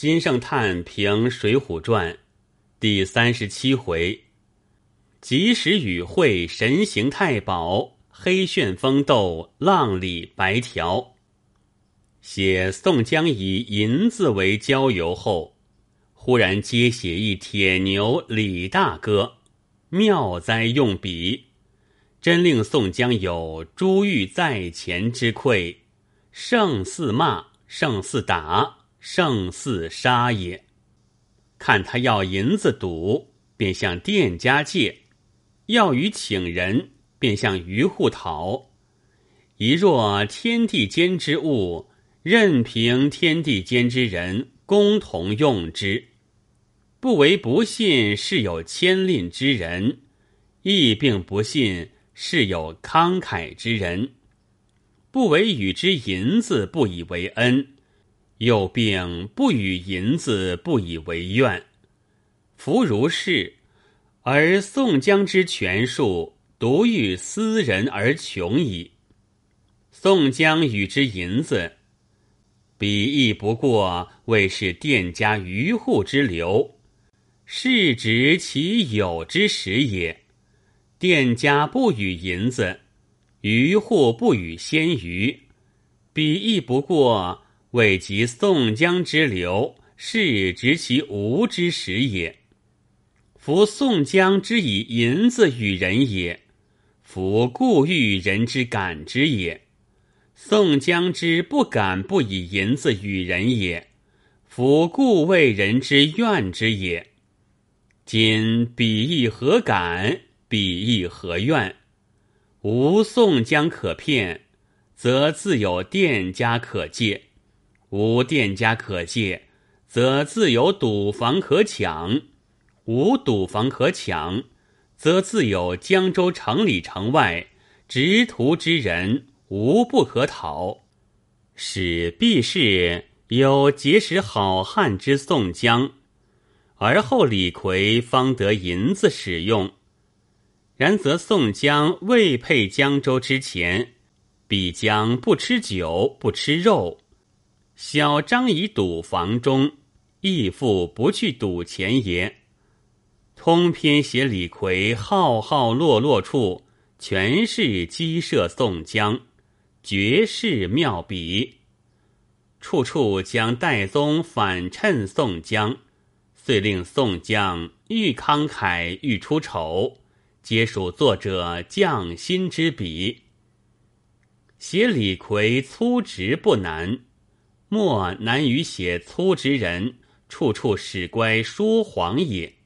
金圣叹评《水浒传》第三十七回：及时雨会神行太保，黑旋风斗浪里白条。写宋江以银子为交游后，忽然接写一铁牛李大哥，妙哉用笔，真令宋江有珠玉在前之愧，胜似骂，胜似打。胜似杀也。看他要银子赌，便向店家借；要与请人，便向渔户讨。一若天地间之物，任凭天地间之人共同用之。不为不信是有牵吝之人，亦并不信是有慷慨之人。不为与之银子，不以为恩。又并不与银子不以为怨，夫如是，而宋江之权术独欲私人而穷矣。宋江与之银子，彼亦不过为是店家渔户之流，是指其有之时也。店家不与银子，渔户不与鲜鱼，彼亦不过。为及宋江之流，是执其无之时也。夫宋江之以银子与人也，夫故欲人之感之也。宋江之不敢不以银子与人也，夫故为人之怨之也。今彼亦何敢？彼亦何怨？无宋江可骗，则自有店家可借。无店家可借，则自有赌房可抢；无赌房可抢，则自有江州城里城外执徒之人无不可讨。使必是有结识好汉之宋江，而后李逵方得银子使用。然则宋江未配江州之前，必将不吃酒，不吃肉。小张以赌房中，义父不去赌钱也。通篇写李逵浩浩落落处，全是击射宋江，绝世妙笔。处处将戴宗反衬宋江，遂令宋江愈慷慨愈出丑，皆属作者匠心之笔。写李逵粗直不难。莫难于写粗直人，处处使乖说谎也。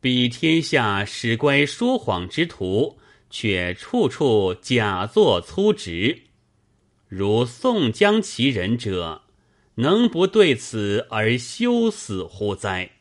比天下使乖说谎之徒，却处处假作粗直。如宋江其人者，能不对此而羞死乎哉？